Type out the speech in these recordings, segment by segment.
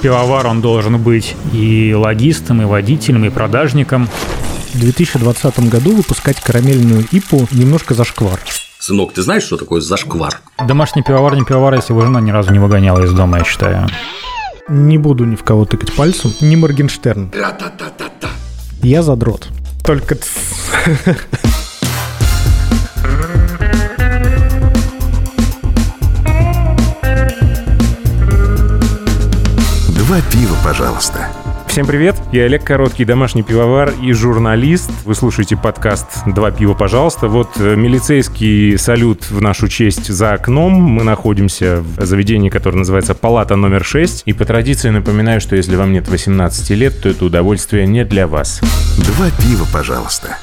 Пивовар, он должен быть и логистом, и водителем, и продажником. В 2020 году выпускать карамельную ипу немножко зашквар. Сынок, ты знаешь, что такое зашквар? Домашний пивовар не пивовар, если его жена ни разу не выгоняла из дома, я считаю. Не буду ни в кого тыкать пальцем. Не Моргенштерн. Я задрот. Только Два пива, пожалуйста. Всем привет, я Олег Короткий, домашний пивовар и журналист. Вы слушаете подкаст «Два пива, пожалуйста». Вот э, милицейский салют в нашу честь за окном. Мы находимся в заведении, которое называется «Палата номер 6». И по традиции напоминаю, что если вам нет 18 лет, то это удовольствие не для вас. Два пива, пожалуйста.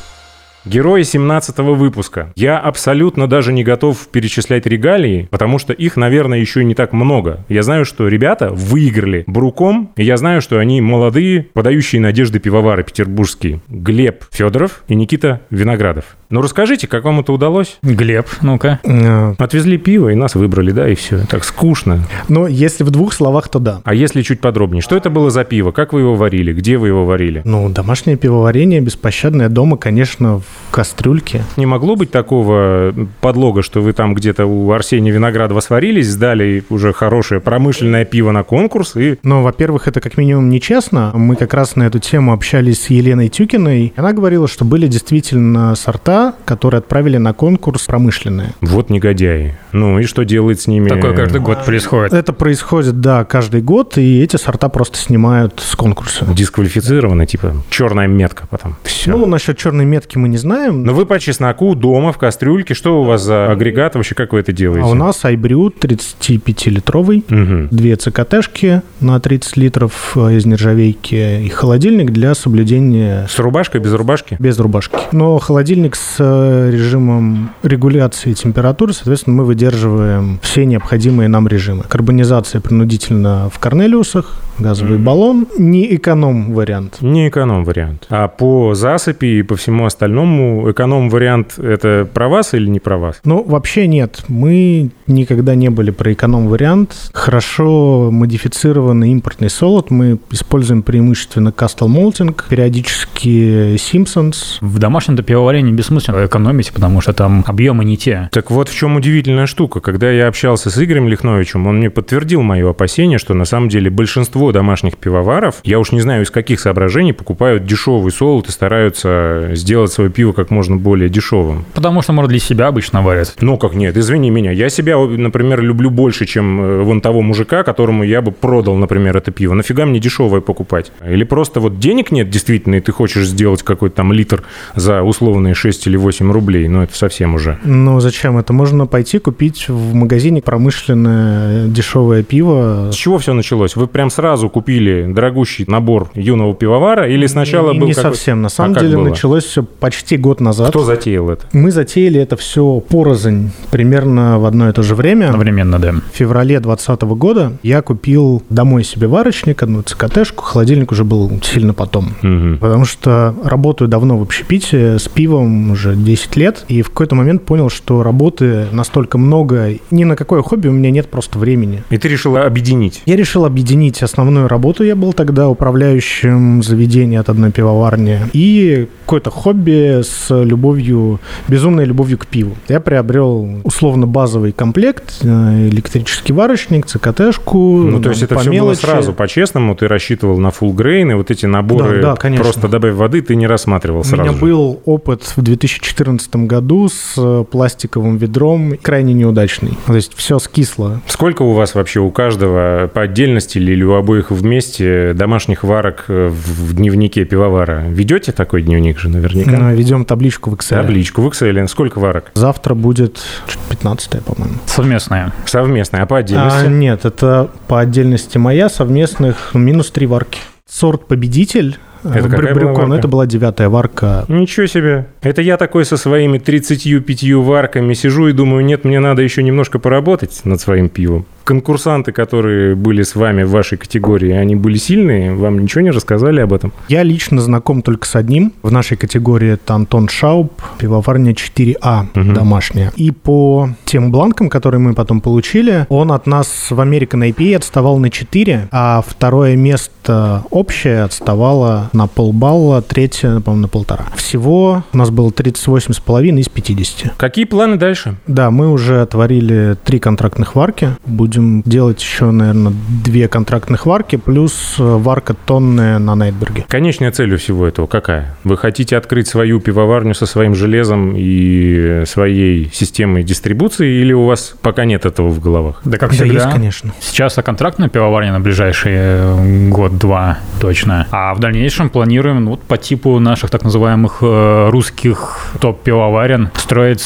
Герои 17 выпуска. Я абсолютно даже не готов перечислять регалии, потому что их, наверное, еще не так много. Я знаю, что ребята выиграли Бруком, и я знаю, что они молодые, подающие надежды пивовары петербургские. Глеб Федоров и Никита Виноградов. Ну расскажите, как вам это удалось? Глеб, ну-ка. Э, Отвезли пиво и нас выбрали, да, и все. Так скучно. Но если в двух словах, то да. А если чуть подробнее, что это было за пиво? Как вы его варили? Где вы его варили? Ну, домашнее пивоварение беспощадное дома, конечно, в кастрюльке. Не могло быть такого подлога, что вы там где-то у Арсения Виноградова сварились, сдали уже хорошее промышленное пиво на конкурс и... Но, во-первых, это как минимум нечестно. Мы как раз на эту тему общались с Еленой Тюкиной. Она говорила, что были действительно сорта, которые отправили на конкурс промышленные. Вот негодяи. Ну и что делает с ними? Такое каждый год происходит. Это происходит, да, каждый год, и эти сорта просто снимают с конкурса. Дисквалифицированы, типа черная метка потом. Все. Ну, насчет черной метки мы не знаем. Но вы по чесноку дома в кастрюльке. Что у вас за агрегат? Вообще, как вы это делаете? А у нас айбрю 35-литровый, Мгм. две ЦКТшки на 30 литров э, из нержавейки и холодильник для соблюдения С рубашкой, без рубашки? без рубашки. Но холодильник с э, режимом регуляции температуры, соответственно, мы выдерживаем все необходимые нам режимы. Карбонизация принудительно в Корнелиусах, газовый баллон, не эконом-вариант. Не эконом-вариант. А по засыпи и по всему остальному эконом-вариант это про вас или не про вас? Ну, вообще нет. Мы никогда не были про эконом-вариант. Хорошо модифицированный импортный солод. Мы используем преимущественно Castle Malting, периодически Simpsons. В домашнем-то пивоварении бессмысленно экономить, потому что там объемы не те. Так вот в чем удивительная штука. Когда я общался с Игорем Лихновичем, он мне подтвердил мое опасение, что на самом деле большинство домашних пивоваров, я уж не знаю из каких соображений, покупают дешевый солод и стараются сделать свое пиво как можно более дешевым. Потому что, может, для себя обычно варят. Ну как нет, извини меня. Я себя, например, люблю больше, чем э, вон того мужика, которому я бы продал, например, это пиво. Нафига мне дешевое покупать? Или просто вот денег нет действительно, и ты хочешь сделать какой-то там литр за условные 6 или 8 рублей. Ну это совсем уже. Ну, зачем? Это можно пойти купить в магазине промышленное дешевое пиво. С чего все началось? Вы прям сразу купили дорогущий набор юного пивовара или сначала не, был не какой- совсем. На А самом как деле было? началось все почти год назад. Кто затеял это? Мы затеяли это все порознь, примерно в одно и то же время. Одновременно, да. В феврале 2020 года я купил домой себе варочник, одну ЦКТшку, холодильник уже был сильно потом. Мгм. Потому что работаю давно в общепите с пивом уже 10 лет, и в какой-то момент понял, что работы настолько много, ни на какое хобби у меня нет просто времени. И ты решила объединить. Я решил объединить основную работу. Я был тогда управляющим заведения от одной пивоварни. И какое-то хобби с любовью, безумной любовью к пиву. Я приобрел условно базовый комплект, э, электрический варочник, ЦКТшку. Ну, то есть это все было мелочи. сразу, по-честному, ты рассчитывал на full grain, и вот эти наборы Да, да, конечно. просто добавь воды ты не рассматривал У сразу меня же. был опыт в 2014 году с э, пластиковым ведром, крайне неудачный. То есть все скисло. Сколько у вас вообще у каждого по отдельности или у обоих вместе домашних варок э, в дневнике пивовара? Ведете такой дневник же наверняка? Э, Ведем табличку в Excel. Табличку в Excel. Сколько варок? Завтра будет 15 по-моему. Совместная. Совместно, а по А, отдельности? нет, это по отдельности моя, совместных минус три варки. Сорт победитель. Это э, какая была варка? это была девятая варка. Ничего себе. Это я такой со своими 35 варками сижу и думаю, нет, мне надо еще немножко поработать над своим пивом. Конкурсанты, которые были с вами в вашей категории, они были сильные? Вам ничего не рассказали об этом? Я лично знаком только с одним. В нашей категории это Антон Шауб, пивоварня 4А Мгм. домашняя. И по тем бланкам, которые мы потом получили, он от нас в American IPA отставал на 4, а второе место общее отставало на полбалла, третье, по-моему, на полтора. Всего у нас было 38,5 из 50. Какие планы дальше? Да, мы уже отворили три контрактных варки. Будем делать еще, наверное, две контрактных варки, плюс э, варка тонная на Найтберге. Конечная цель у всего этого какая? Вы хотите открыть свою пивоварню со своим железом и своей системой дистрибуции, или у вас пока нет этого в головах? Да как Да, всегда. есть, конечно. Сейчас о контрактной пивоварне на ближайшие э, год-два точно. А в дальнейшем планируем ну, вот по типу наших так называемых э, русских топ-пивоварен строить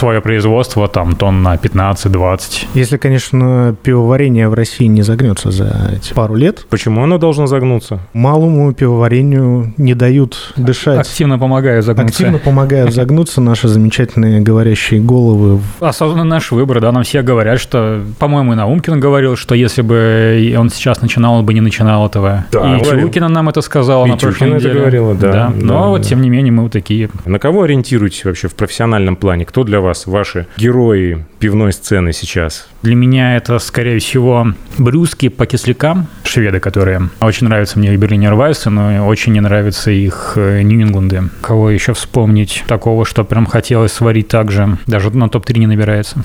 свое производство там тонн на 15-20. Если, конечно, пивоварение в России не загнется за эти пару лет, Почему оно должно загнуться? малому пивоварению не дают дышать. Активно помогаю загнуться. Активно помогают загнуться наши замечательные говорящие головы. Осознанный наш выбор, да, нам все говорят, что, по-моему, и Наумкин говорил, что если бы он сейчас начинал, он бы не начинал этого. Да, и. Чулкина нам это сказала И на прошлой Чулкина это неделе. говорила, да, Но да, вот, да. тем не менее, мы вот такие. На кого ориентируетесь вообще в профессиональном плане? Кто для вас ваши герои пивной сцены сейчас? Для меня это, скорее всего, брюски по кислякам, шведы, которые очень нравятся мне Берлинер Вайсы, но очень не нравятся их э, Нью-Ингланды. Кого еще вспомнить такого, что прям хотелось сварить так же? Даже на топ-3 не набирается.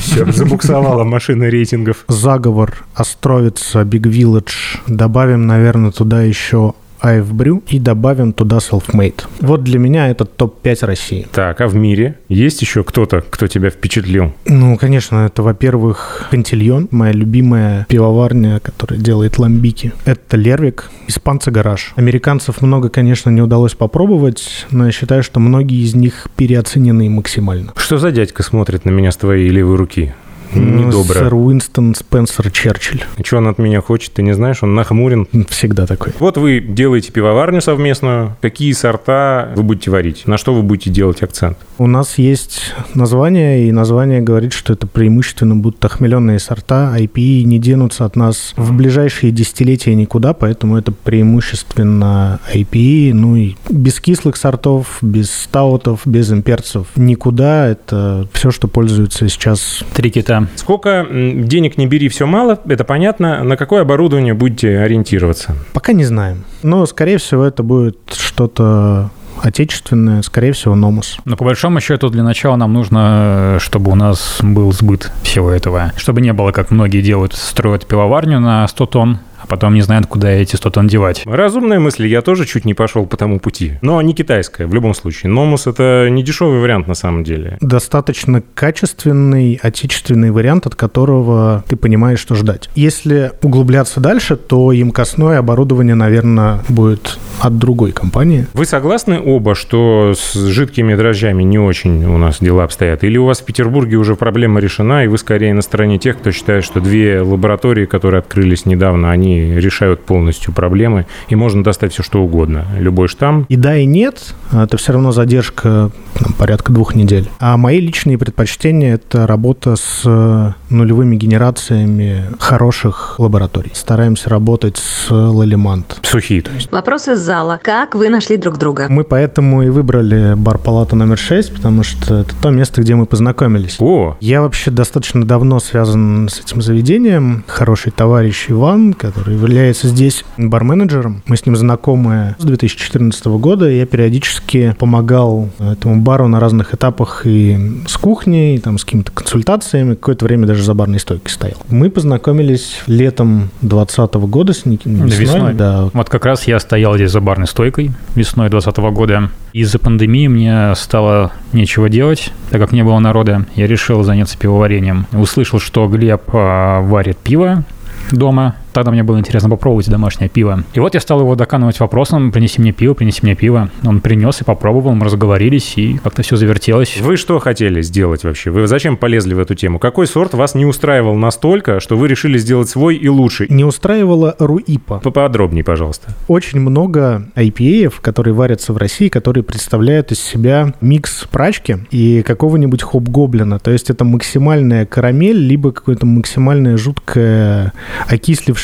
Все, забуксовала машина рейтингов. Заговор, Островица, Big Village. Добавим, наверное, туда еще AF Brew и добавим туда Selfmade. Вот для меня это топ-5 России. Так, а в мире есть еще кто-то, кто тебя впечатлил? Ну, конечно, это, во-первых, Кантильон, моя любимая пивоварня, которая делает ламбики. Это Лервик, испанцы гараж. Американцев много, конечно, не удалось попробовать, но я считаю, что многие из них переоценены максимально. Что за дядька смотрит на меня с твоей левой руки? Ну, Недобро. Сэр Уинстон Спенсер Черчилль. Что он от меня хочет, ты не знаешь? Он нахмурен. Всегда такой. Вот вы делаете пивоварню совместную. Какие сорта вы будете варить? На что вы будете делать акцент? У нас есть название, и название говорит, что это преимущественно будут охмеленные сорта. IPA не денутся от нас в ближайшие десятилетия никуда, поэтому это преимущественно IPA. Ну и без кислых сортов, без стаутов, без имперцев никуда. Это все, что пользуется сейчас. Три кита. Сколько денег не бери, все мало, это понятно. На какое оборудование будете ориентироваться? Пока не знаем. Но, скорее всего, это будет что-то отечественное, скорее всего, Номус. Но по большому счету для начала нам нужно, э, чтобы у нас был сбыт всего этого. Чтобы не было, как многие делают, строят пивоварню на 100 тонн, а потом не знают, куда эти 100 тонн девать. Разумная мысль, я тоже чуть не пошел по тому пути. Но не китайская, в любом случае. Номус это не дешевый вариант на самом деле. достаточно качественный отечественный вариант, от которого ты понимаешь, что ждать. Если углубляться дальше, то емкостное оборудование, наверное, будет от другой компании. Вы согласны оба, что с жидкими дрожжами не очень у нас дела обстоят? Или у вас в Петербурге уже проблема решена, и вы скорее на стороне тех, кто считает, что две лаборатории, которые открылись недавно, они решают полностью проблемы, и можно достать все что угодно. Любой штамм. И да, и нет, это все равно задержка там, порядка двух недель. А мои личные предпочтения – это работа с э, нулевыми генерациями хороших лабораторий. Стараемся работать с Лалимант. Сухие, то есть. Вопрос из зала. Как вы нашли друг друга? Мы поэтому и выбрали бар-палату номер 6, потому что это то место, где мы познакомились. О, Я вообще достаточно давно связан с этим заведением. Хороший товарищ Иван, который является здесь барменеджером. Мы с ним знакомы с 2014 года. Я периодически помогал этому бару на разных этапах и с кухней, и там с какими-то консультациями. Какое-то время даже за барной стойкой стоял. Мы познакомились летом 2020 года с Никитой. Весной. Да, Вот как раз я стоял здесь за барной стойкой весной 2020 года. Из-за пандемии мне стало нечего делать, так как не было народа. Я решил заняться пивоварением. Услышал, что Глеб а, варит пиво дома, тогда мне было интересно попробовать домашнее пиво. И вот я стал его доканывать вопросом, принеси мне пиво, принеси мне пиво. Он принес и попробовал, мы разговорились, и как-то все завертелось. Вы что хотели сделать вообще? Вы зачем полезли в эту тему? Какой сорт вас не устраивал настолько, что вы решили сделать свой и лучше? Не устраивала Руипа. Поподробнее, пожалуйста. Очень много IPA, которые варятся в России, которые представляют из себя микс прачки и какого-нибудь хоп-гоблина. То есть это максимальная карамель, либо какое-то максимальное жуткое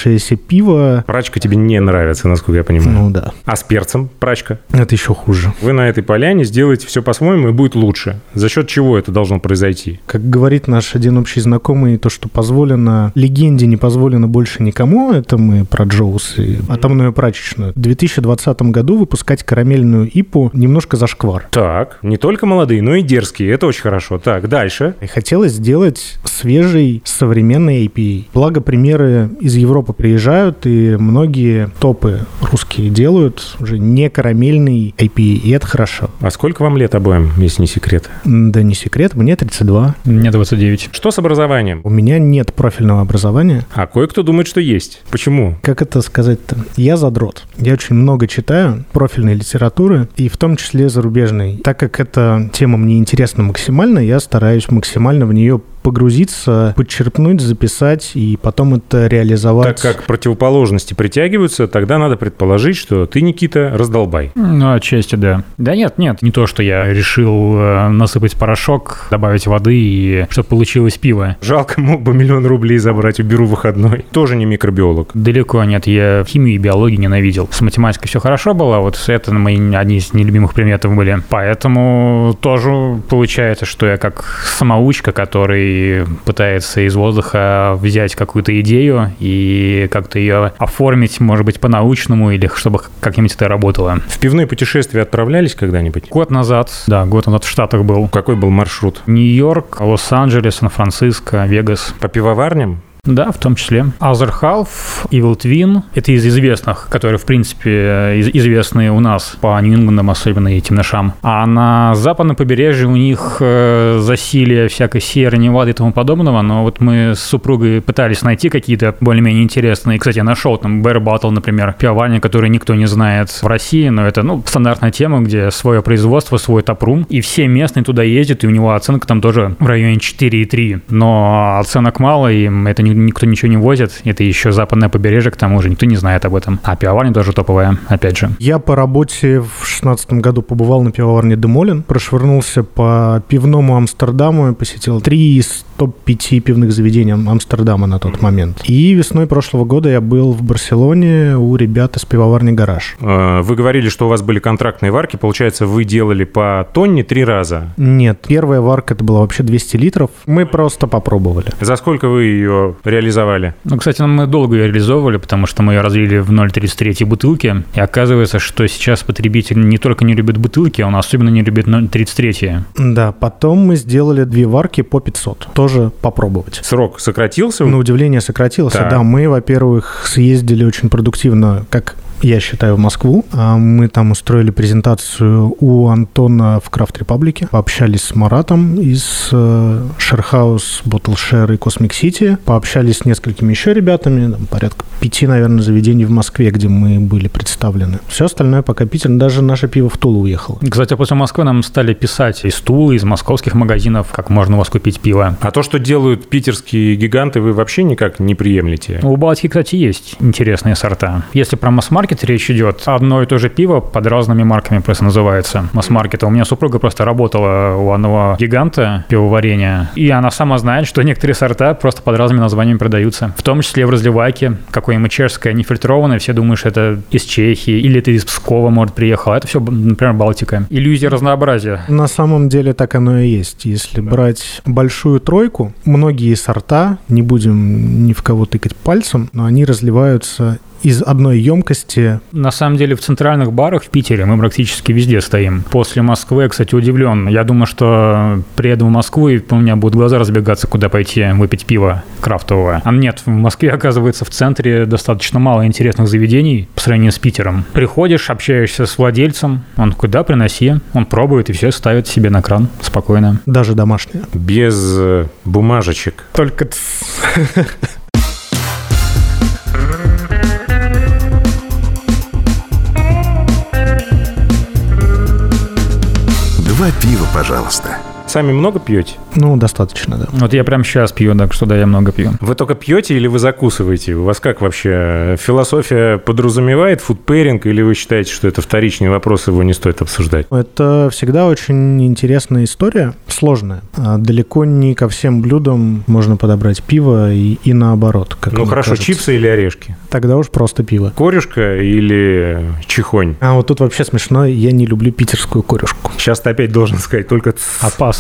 окислившееся пиво. Прачка тебе не нравится, насколько я понимаю. Ну да, А с перцем прачка? это еще хуже. Вы на этой поляне сделаете все по-своему и будет лучше. За счет чего это должно произойти? Как говорит наш один общий знакомый, то, что позволено легенде, не позволено больше никому, это мы про Джоус и атомную прачечную. В 2020 году выпускать карамельную ипу немножко зашквар. Так, не только молодые, но и дерзкие. Это очень хорошо. Так, дальше. И хотелось сделать свежий, современный IPA. Благо, примеры из Европы приезжают, и многие топы русские делают уже не карамельный IPA, и это хорошо. А сколько вам лет обоим, если не секрет? Да не секрет, мне 32. Мне 29. Что с образованием? У меня нет профильного образования. А кое-кто думает, что есть. Почему? Как это сказать-то? Я задрот. Я очень много читаю профильной литературы, и в том числе зарубежной. Так как эта тема мне интересна максимально, я стараюсь максимально в нее погрузиться, подчерпнуть, записать и потом это реализовать. Так как противоположности притягиваются, тогда надо предположить, что ты, Никита, раздолбай. Ну, отчасти, да. Да нет, нет, не то, что я решил э, насыпать порошок, добавить воды и чтобы получилось пиво. Жалко, мог бы миллион рублей забрать, уберу выходной. Тоже не микробиолог. Далеко нет, я химию и биологию ненавидел. С математикой все хорошо было, вот это мои одни из нелюбимых предметов были. Поэтому тоже получается, что я как самоучка, который пытается из воздуха взять какую-то идею и как-то ее оформить, может быть, по-научному или чтобы как-нибудь это работало. В пивные путешествия отправлялись когда-нибудь? Год назад, да, год назад в Штатах был. Какой был маршрут? Нью-Йорк, Лос-Анджелес, Сан-Франциско, Вегас. По пивоварням? Да, в том числе. Other Half, Evil Twin — это из известных, которые, в принципе, из- известны у нас по Нью-Ингландам, особенно и темношам. А на западном побережье у них э, засилие всякой серы, невады и тому подобного, но вот мы с супругой пытались найти какие-то более-менее интересные. Кстати, я нашел там Bear Battle, например, пивоварня, который никто не знает в России, но это, ну, стандартная тема, где свое производство, свой тапрум, и все местные туда ездят, и у него оценка там тоже в районе 4,3. Но оценок мало, и это ни- никто ничего не возит. Это еще западное побережье, к тому же никто не знает об этом. А пивоварня тоже топовая, опять же. Я по работе в шестнадцатом году побывал на пивоварне Демолин, прошвырнулся по пивному Амстердаму и посетил три из топ-5 пивных заведений Ам- Амстердама на тот момент. И весной прошлого года я был в Барселоне у ребят из пивоварни «Гараж». Э, Вы говорили, что у вас были контрактные варки. Получается, вы делали по тонне три раза. Нет, первая варка это была вообще 200 литров. Мы просто попробовали. За сколько вы ее реализовали? Ну, кстати, мы долго ее реализовывали, потому что мы ее разлили в 0,33 бутылки. И оказывается, что сейчас потребитель не только не любит бутылки, он особенно не любит 0,33. Да, потом мы сделали две варки по 500. Тоже попробовать. Срок сократился? На удивление сократился. Так. Да, мы, во-первых, съездили очень продуктивно, как я считаю, в Москву. А Мы там устроили презентацию у Антона в Крафт Репаблике. Пообщались с Маратом из э, Шерхаус, Bottle Share и Cosmic City. Пообщались с несколькими еще ребятами. Там порядка пяти, наверное, заведений в Москве, где мы были представлены. Все остальное пока Питер. Даже наше пиво в Тулу уехало. Кстати, после Москвы нам стали писать из Тулы, из московских магазинов, как можно у вас купить пиво. А то, что делают питерские гиганты, вы вообще никак не приемлете? У Балтики, кстати, есть интересные сорта. Если про масс-маркет речь идет, одно и то же пиво под разными марками просто называется. Масс-маркета. У меня супруга просто работала у одного гиганта пивоварения, и она сама знает, что некоторые сорта просто под разными названиями продаются. В том числе в разливайке, какое-нибудь чешское нефильтрованное, все думают, что это из Чехии, или это из Пскова, может, приехало. Это все, например, Балтика. Иллюзия разнообразия. На самом деле так оно и есть. Если брать большую тройку, многие сорта, не будем ни в кого тыкать пальцем, но они разливаются из одной емкости. На самом деле в центральных барах в Питере мы практически везде стоим. После Москвы, я, кстати, удивлен. Я думаю, что приеду в Москву, и у меня будут глаза разбегаться, куда пойти выпить пиво крафтовое. А нет, в Москве, оказывается, в центре достаточно мало интересных заведений по сравнению с Питером. Приходишь, общаешься с владельцем, он куда приноси, он пробует и все ставит себе на кран спокойно. Даже домашние. Без э, бумажечек. Только Два пива, пожалуйста. Сами много пьете? Ну, достаточно, да. Вот я прям сейчас пью, так что да, я много пью. Вы только пьете или вы закусываете? У вас как вообще? Философия подразумевает фудпэринг или вы считаете, что это вторичный вопрос, его не стоит обсуждать? Это всегда очень интересная история, сложная. А Далеко не ко всем блюдам можно подобрать пиво и, и наоборот. Как Ну хорошо, кажется. чипсы или орешки? Тогда уж просто пиво. Корюшка или чихонь? А вот тут вообще смешно, я не люблю питерскую корюшку. Сейчас ты опять должен сказать только ц-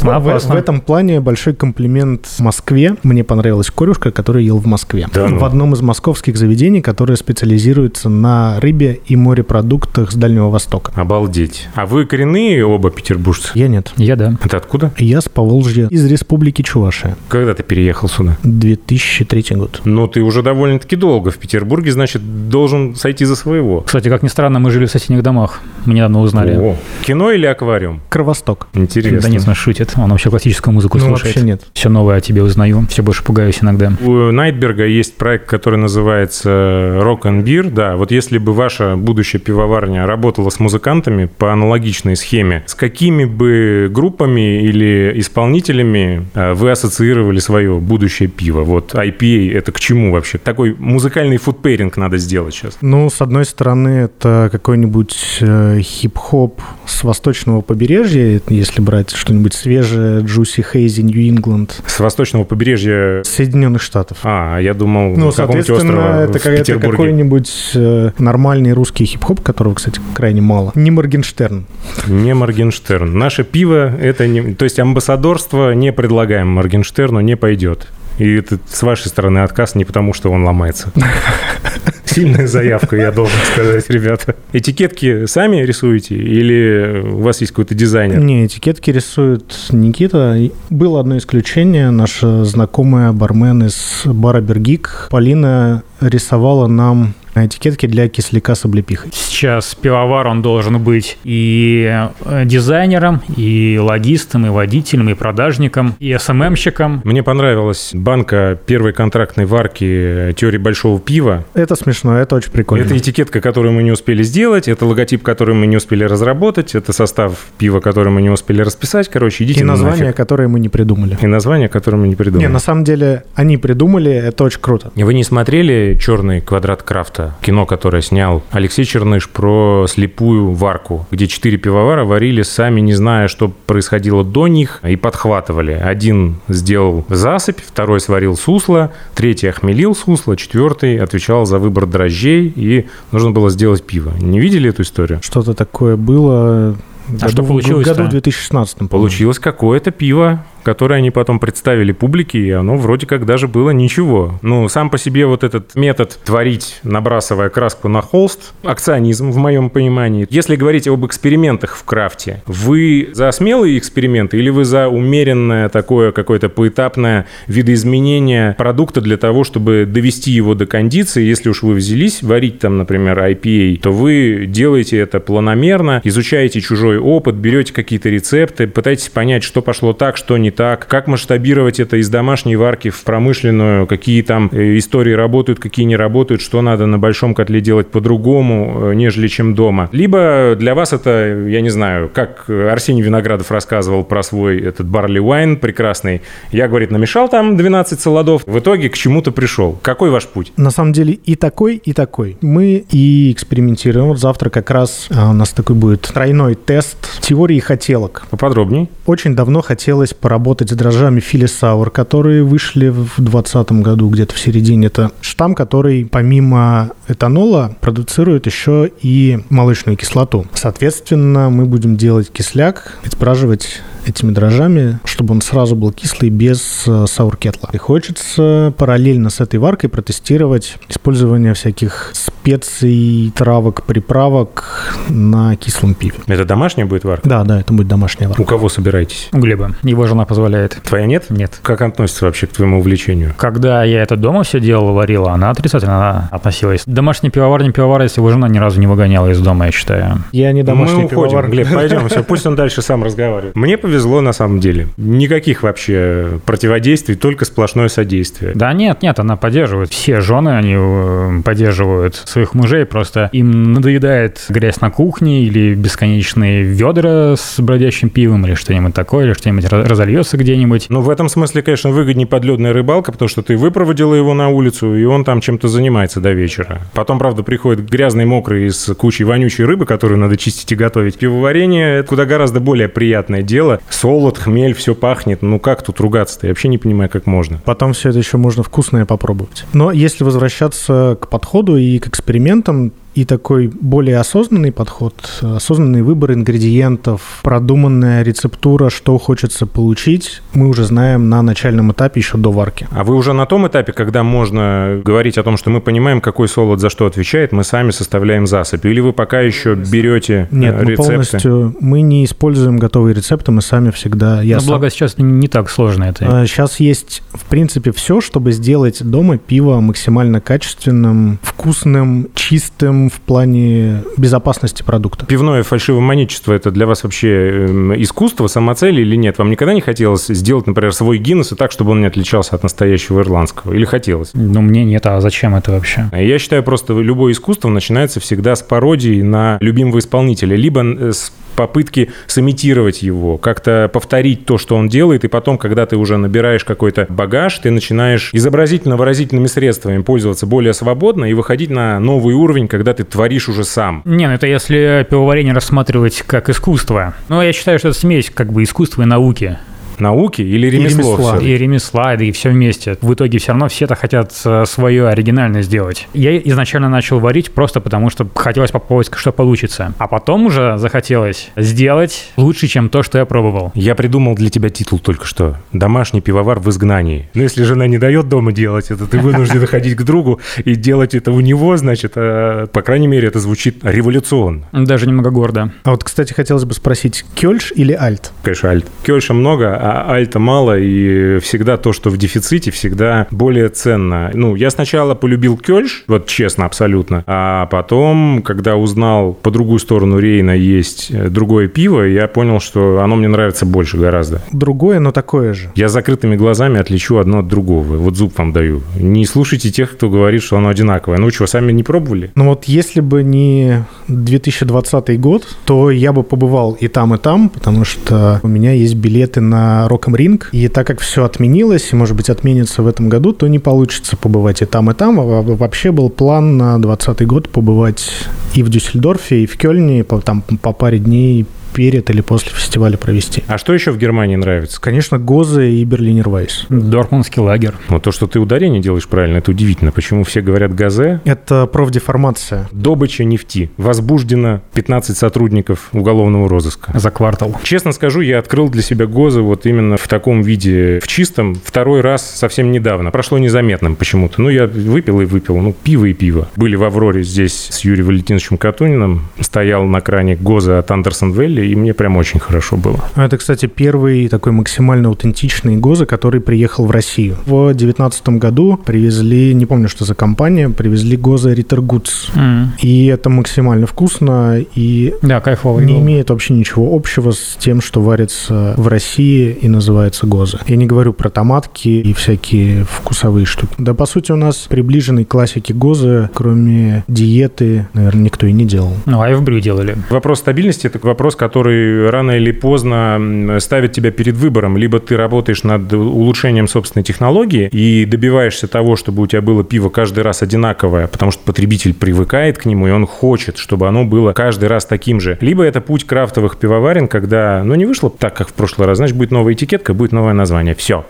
Опасно, В- в, этом плане большой комплимент Москве. Мне понравилась корюшка, которую ел в Москве. Да ну. В одном из московских заведений, которое специализируется на рыбе и морепродуктах с Дальнего Востока. Обалдеть. А вы коренные оба петербуржцы? Я нет. Я да. Это откуда? Я с Поволжья, из Республики Чувашия. Когда ты переехал сюда? 2003 год. Ну, ты уже довольно-таки долго в Петербурге, значит, должен сойти за своего. Кстати, как ни странно, мы жили в соседних домах. Мы недавно узнали. О, кино или аквариум? Кровосток. Интересно. Да нет, он шутит. Он вообще классическую музыку Ну, слушает. вообще нет. Все новое о тебе узнаю. Все больше пугаюсь иногда. У Найтберга есть проект, который называется Rock and Beer. Да, вот если бы ваша будущая пивоварня работала с музыкантами по аналогичной схеме, с какими бы группами или исполнителями э, вы ассоциировали свое будущее пиво? Вот IPA это к чему вообще? Такой музыкальный фудпейринг надо сделать сейчас. Ну, с одной стороны, это какой-нибудь э, хип-хоп с восточного побережья, если брать что-нибудь свежее, Juicy Hazy, New England, С восточного побережья... Соединенных Штатов. А, я думал, Ну, соответственно, это, в это какой-нибудь э, нормальный русский хип-хоп, которого, кстати, крайне мало. Не Моргенштерн. Не Моргенштерн. Наше пиво это не... То есть амбассадорство не предлагаем Моргенштерну, не пойдет. И это с вашей стороны отказ не потому, что он ломается. Сильная заявка, я должен сказать, ребята. Этикетки сами рисуете или у вас есть какой-то дизайнер? Не, этикетки рисует Никита. Было одно исключение. Наша знакомая бармен из бара Бергик, Полина, рисовала нам этикетки для кисляка с облепихой. Сейчас пивовар, он должен быть и э, дизайнером, и логистом, и водителем, и продажником, и СММщиком. Мне понравилась банка первой контрактной варки теории большого пива. Это смешно, это очень прикольно. Это этикетка, которую мы не успели сделать, это логотип, который мы не успели разработать, это состав пива, который мы не успели расписать. Короче, идите И на название, нафиг. которое мы не придумали. И название, которое мы не придумали. Не, на самом деле, они придумали, это очень круто. Вы не смотрели «Черный квадрат крафта»? Кино, которое снял Алексей Черныш про слепую варку, где четыре пивовара варили сами, не зная, что происходило до них, и подхватывали. Один сделал засыпь, второй сварил сусло, третий охмелил сусло, четвертый отвечал за выбор дрожжей, и нужно было сделать пиво. Не видели эту историю? Что-то такое было... А что году- получилось-то? году в 2016 по-моему. Получилось какое-то пиво, которое они потом представили публике, и оно вроде как даже было ничего. Ну, сам по себе вот этот метод творить, набрасывая краску на холст, акционизм в моем понимании. Если говорить об экспериментах в крафте, вы за смелые эксперименты или вы за умеренное такое какое-то поэтапное видоизменение продукта для того, чтобы довести его до кондиции? Если уж вы взялись варить там, например, IPA, то вы делаете это планомерно, изучаете чужой опыт, берете какие-то рецепты, пытаетесь понять, что пошло так, что не так, как масштабировать это из домашней варки в промышленную, какие там э, истории работают, какие не работают, что надо на большом котле делать по-другому, э, нежели чем дома. Либо для вас это, я не знаю, как Арсений Виноградов рассказывал про свой этот барли вайн прекрасный. Я, говорит, намешал там 12 солодов, в итоге к чему-то пришел. Какой ваш путь? На самом деле и такой, и такой. Мы и экспериментируем. Вот завтра как раз а, у нас такой будет тройной тест теории хотелок. Поподробней. Очень давно хотелось поработать с дрожжами Фили Сауэр, которые вышли в 2020 году, где-то в середине. Это штамм, который помимо этанола продуцирует еще и молочную кислоту. Соответственно, мы будем делать кисляк, спраживать этими дрожжами, чтобы он сразу был кислый без э, сауркетла. И хочется параллельно с этой варкой протестировать использование всяких специй, травок, приправок на кислом пиве. Это домашняя будет варка? Да, да, это будет домашняя варка. У кого собираетесь? У Глеба. Его жена позволяет. Твоя нет? Нет. Как относится вообще к твоему увлечению? Когда я это дома все делала, варила, она отрицательно относилась. Домашний пивовар не пивовар, если его жена ни разу не выгоняла из дома, я считаю. Я не домашний Мы уходим, пивовар. Глеб, пойдем, все, пусть он дальше сам разговаривает. Мне повезло на самом деле. Никаких вообще противодействий, только сплошное содействие. Да нет, нет, она поддерживает. Все жены, они э, поддерживают своих мужей, просто им надоедает грязь на кухне или бесконечные ведра с бродящим пивом или что-нибудь такое, или что-нибудь разольется где-нибудь. Ну, в этом смысле, конечно, выгоднее подледная рыбалка, потому что ты выпроводила его на улицу, и он там чем-то занимается до вечера. Потом, правда, приходит грязный, мокрый с кучей вонючей рыбы, которую надо чистить и готовить. Пивоварение – это куда гораздо более приятное дело. Солод, хмель, все пахнет. Ну, как тут ругаться-то? Я вообще не понимаю, как можно. Потом все это еще можно вкусное попробовать. Но если возвращаться к подходу и к экспериментам, и такой более осознанный подход, осознанный выбор ингредиентов, продуманная рецептура, что хочется получить, мы уже знаем на начальном этапе еще до варки. А вы уже на том этапе, когда можно говорить о том, что мы понимаем, какой солод за что отвечает, мы сами составляем засыпь? Или вы пока еще берете Нет, э, мы рецепты? полностью, мы не используем готовые рецепты, мы сами всегда... Я Но сам- благо сейчас не, не так сложно это. Сейчас есть, в принципе, все, чтобы сделать дома пиво максимально качественным, вкусным, чистым в плане безопасности продукта. Пивное фальшивомоничество – это для вас вообще эм, искусство, самоцель или нет? Вам никогда не хотелось сделать, например, свой Гиннес и так, чтобы он не отличался от настоящего ирландского? Или хотелось? Ну, мне нет, а зачем это вообще? Я считаю, просто любое искусство начинается всегда с пародии на любимого исполнителя, либо э, с попытки сымитировать его, как-то повторить то, что он делает, и потом, когда ты уже набираешь какой-то багаж, ты начинаешь изобразительно-выразительными средствами пользоваться более свободно и выходить на новый уровень, когда ты творишь уже сам. Не, ну это если пивоварение рассматривать как искусство. Ну, я считаю, что это смесь как бы искусства и науки. Науки или ремесло? ремесла. всё? И ремесла, да и все вместе. В итоге все равно все это хотят э, свое оригинальное сделать. Я изначально начал варить просто потому, что хотелось попробовать, что получится. А потом уже захотелось сделать лучше, чем то, что я пробовал. Я придумал для тебя титул только что. «Домашний пивовар в изгнании». Но если жена не дает дома делать это, ты вынужден ходить к другу и делать это у него, значит, э, по крайней мере, это звучит революционно. Даже немного гордо. А вот, кстати, хотелось бы спросить, кёльш или альт? Конечно, альт. Кёльша много, а альта мало, и всегда то, что в дефиците, всегда более ценно. Ну, я сначала полюбил кёльш, вот честно, абсолютно, а потом, когда узнал по другую сторону Рейна есть э, другое пиво, я понял, что оно мне нравится больше гораздо. Другое, но такое же. Я с закрытыми глазами отличу одно от другого. Вот зуб вам даю. Не слушайте тех, кто говорит, что оно одинаковое. Ну что, сами не пробовали? Ну вот если бы не 2020 год, то я бы побывал и там, и там, потому что у меня есть билеты на Роком Ринг, и так как все отменилось, и, может быть, отменится в этом году, то не получится побывать и там, и там. А вообще был план на 2020 год побывать и в Дюссельдорфе, и в Кёльне, и там по паре дней перед или после фестиваля провести. А что еще в Германии нравится? Конечно, Гозы и Берлинер Вайс. Дортмундский лагерь. Вот то, что ты ударение делаешь правильно, это удивительно. Почему все говорят «газе»? Это профдеформация. Добыча нефти. Возбуждено 15 сотрудников уголовного розыска. За квартал. Честно скажу, я открыл для себя ГОЗы вот именно в таком виде, в чистом, второй раз совсем недавно. Прошло незаметным почему-то. Ну, я выпил и выпил. Ну, пиво и пиво. Были в «Авроре» здесь с Юрием Валентиновичем Катуниным. Стоял на кране ГОЗа от Андерсон Велли, и мне прям очень хорошо было. А Это, кстати, первый такой максимально аутентичный Гоза, который приехал в Россию. В 2019 году привезли, не помню, что за компания, привезли Гоза Ritter Goods. М. И это максимально вкусно и Да, кайфовый. не был. имеет вообще ничего общего с тем, что варится в России и называется Гоза. Я не говорю про томатки и всякие вкусовые штуки. Да, по сути, у нас приближенной к классике Гоза, кроме диеты, наверное, никто и не делал. Ну, а и в брю делали. Вопрос стабильности – это вопрос, который рано или поздно ставит тебя перед выбором. Либо ты работаешь над улучшением собственной технологии и добиваешься того, чтобы у тебя было пиво каждый раз одинаковое, потому что потребитель привыкает к нему, и он хочет, чтобы оно было каждый раз таким же. Либо это путь крафтовых пивоварен, когда, ну, не вышло так, как в прошлый раз, значит, будет новая этикетка, будет новое название. Все.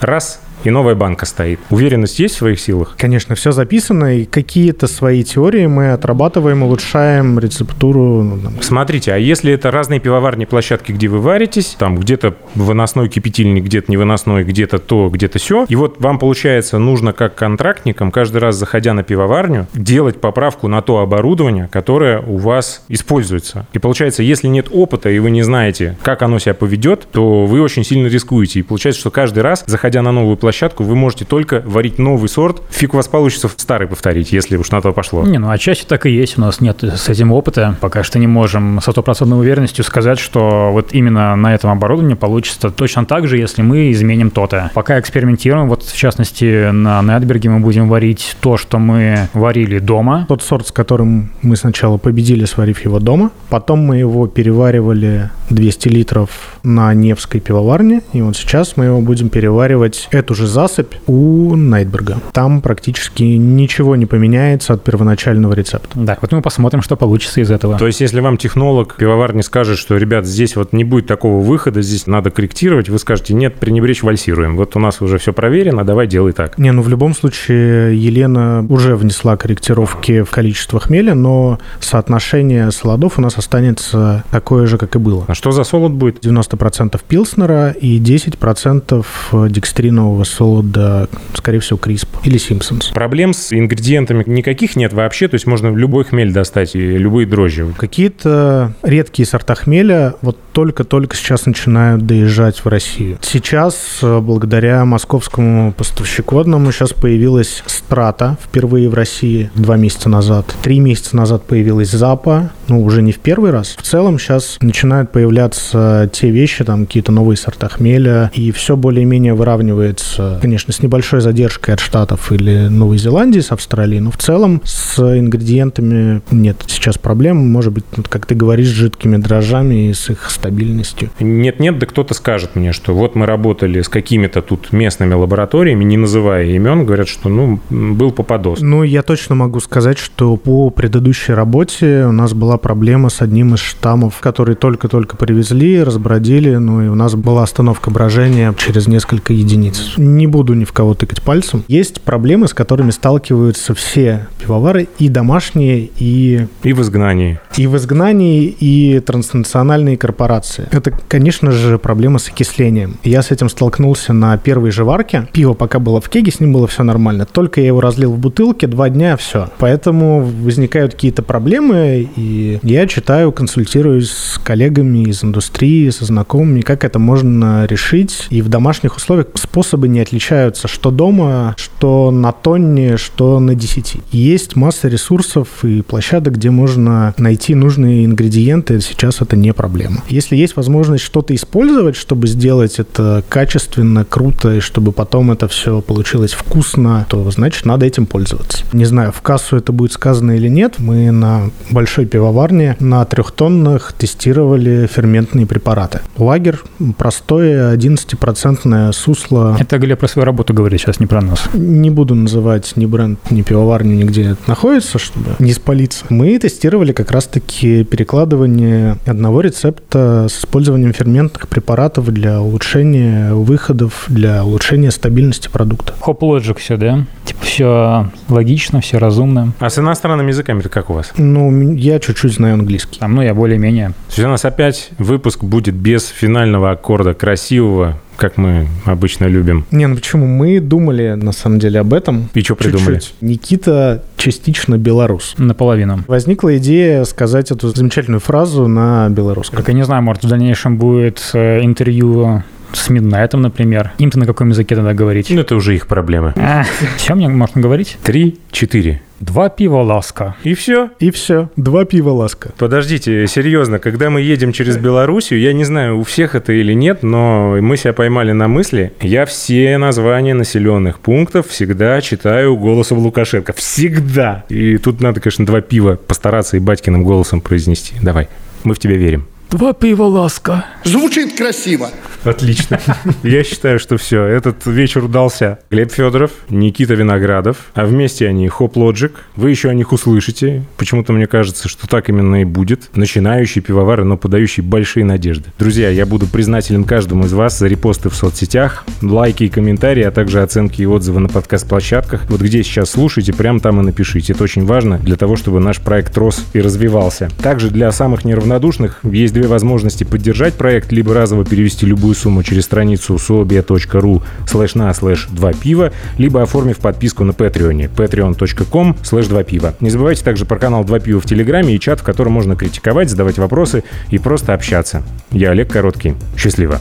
Раз, и новая банка стоит. Уверенность есть в своих силах? Конечно, все записано, и какие-то свои теории мы отрабатываем, улучшаем рецептуру. ну, там, Смотрите, а если это разные пивоварни площадки, где вы варитесь, там где-то выносной кипятильник, где-то невыносной, где-то то, где-то все, и вот вам, получается, нужно как контрактникам, каждый раз заходя на пивоварню, делать поправку на то оборудование, которое у вас используется. И получается, если нет опыта, и вы не знаете, как оно себя поведет, то вы очень сильно рискуете. И получается, что каждый раз, заходя на новую площадку, площадку, вы можете только варить новый сорт. Фиг у вас получится старый повторить, если уж на то пошло. Не, ну отчасти так и есть. У нас нет с этим опыта. Пока что не можем со стопроцентной уверенностью сказать, что вот именно на этом оборудовании получится точно так же, если мы изменим то-то. Пока экспериментируем. Вот в частности на Нетберге мы будем варить то, что мы варили дома. Тот сорт, с которым мы сначала победили, сварив его дома. Потом мы его переваривали 200 литров на Невской пивоварне. И вот сейчас мы его будем переваривать эту же засыпь у Найтберга. Там практически ничего не поменяется от первоначального рецепта. Да, вот мы посмотрим, что получится из этого. То есть, если вам технолог пивоварни скажет, что, ребят, здесь вот не будет такого выхода, здесь надо корректировать, вы скажете, нет, пренебречь вальсируем. Вот у нас уже все проверено, давай делай так. Не, ну в любом случае Елена уже внесла корректировки в количество хмеля, но соотношение солодов у нас останется такое же, как и было. А что за солод будет? 90% пилснера и 10% декстринового солода, скорее всего, Крисп или Симпсонс. Проблем с ингредиентами никаких нет вообще, то есть можно любой хмель достать и любые дрожжи. Какие-то редкие сорта хмеля вот только-только сейчас начинают доезжать в Россию. Сейчас, э, благодаря московскому поставщику одному, сейчас появилась Страта впервые в России два месяца назад. Три месяца назад появилась Запа, ну, уже не в первый раз. В целом сейчас начинают появляться те вещи, там какие-то новые сорта хмеля, и все более-менее выравнивается, конечно, с небольшой задержкой от Штатов или Новой Зеландии, с Австралии, но в целом с ингредиентами нет сейчас проблем. Может быть, как ты говоришь, с жидкими дрожжами и с их стабильностью. Нет-нет, да кто-то скажет мне, что вот мы работали с какими-то тут местными лабораториями, не называя имен, говорят, что, ну, был попадос. Ну, я точно могу сказать, что по предыдущей работе у нас была проблема с одним из штаммов, который только-только привезли, разбродили, ну и у нас была остановка брожения через несколько единиц. Не буду ни в кого тыкать пальцем. Есть проблемы, с которыми сталкиваются все пивовары, и домашние, и... И в изгнании. И в изгнании, и транснациональные корпорации. Это, конечно же, проблема с окислением. Я с этим столкнулся на первой же варке. Пиво пока было в кеге, с ним было все нормально. Только я его разлил в бутылке, два дня, все. Поэтому возникают какие-то проблемы, и я читаю, консультируюсь с коллегами из индустрии, со знакомыми, как это можно решить. И в домашних условиях способы не отличаются, что дома, что на тонне, что на 10. Есть масса ресурсов и площадок, где можно найти нужные ингредиенты. Сейчас это не проблема. Если есть возможность что-то использовать, чтобы сделать это качественно, круто, и чтобы потом это все получилось вкусно, то значит надо этим пользоваться. Не знаю, в кассу это будет сказано или нет. Мы на большой пивоварне на трех тоннах тестировали ферментные препараты. Лагер простое 11% сусло. Это Глеб про свою работу говорит, сейчас не про нас. Не буду называть ни бренд, ни пивоварню, нигде это находится, чтобы не спалиться. Мы тестировали как раз-таки перекладывание одного рецепта с использованием ферментных препаратов для улучшения выходов, для улучшения стабильности продукта. Хоп Logic все, да? Все логично, все разумно. А с иностранными языками как у вас? Ну, я чуть-чуть знаю английский. Там, ну, я более-менее. То есть у нас опять выпуск будет без финального аккорда красивого, как мы обычно любим. Не, ну почему? Мы думали, на самом деле, об этом. И что придумали? Чуть-чуть. Никита частично белорус. Наполовину. Возникла идея сказать эту замечательную фразу на белорусском. Как я не знаю, может, в дальнейшем будет э, интервью с Миднайтом, например. Им-то на каком языке надо говорить? Ну, это уже их проблемы. А, все мне можно говорить? Три, четыре. Два пива ласка. И все. И все. Два пива ласка. Подождите, серьезно, когда мы едем через Белоруссию, я не знаю, у всех это или нет, но мы себя поймали на мысли. Я все названия населенных пунктов всегда читаю голосом Лукашенко. Всегда. И тут надо, конечно, два пива постараться и батькиным голосом произнести. Давай, мы в тебя верим. Два пива ласка. Звучит красиво. Отлично. Я считаю, что все, этот вечер удался. Глеб Федоров, Никита Виноградов, а вместе они Hop Logic. Вы еще о них услышите. Почему-то мне кажется, что так именно и будет. Начинающие пивовары, но подающие большие надежды. Друзья, я буду признателен каждому из вас за репосты в соцсетях, лайки и комментарии, а также оценки и отзывы на подкаст-площадках. Вот где сейчас слушаете, прям там и напишите. Это очень важно для того, чтобы наш проект рос и развивался. Также для самых неравнодушных есть две возможности поддержать проект, либо разово перевести любую сумму через страницу sobe.ru слэш на слэш 2 пива, либо оформив подписку на Patreon, patreon.com слэш 2 пива. Не забывайте также про канал 2 пива в Телеграме и чат, в котором можно критиковать, задавать вопросы и просто общаться. Я Олег Короткий. Счастливо.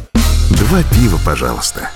Два пива, пожалуйста.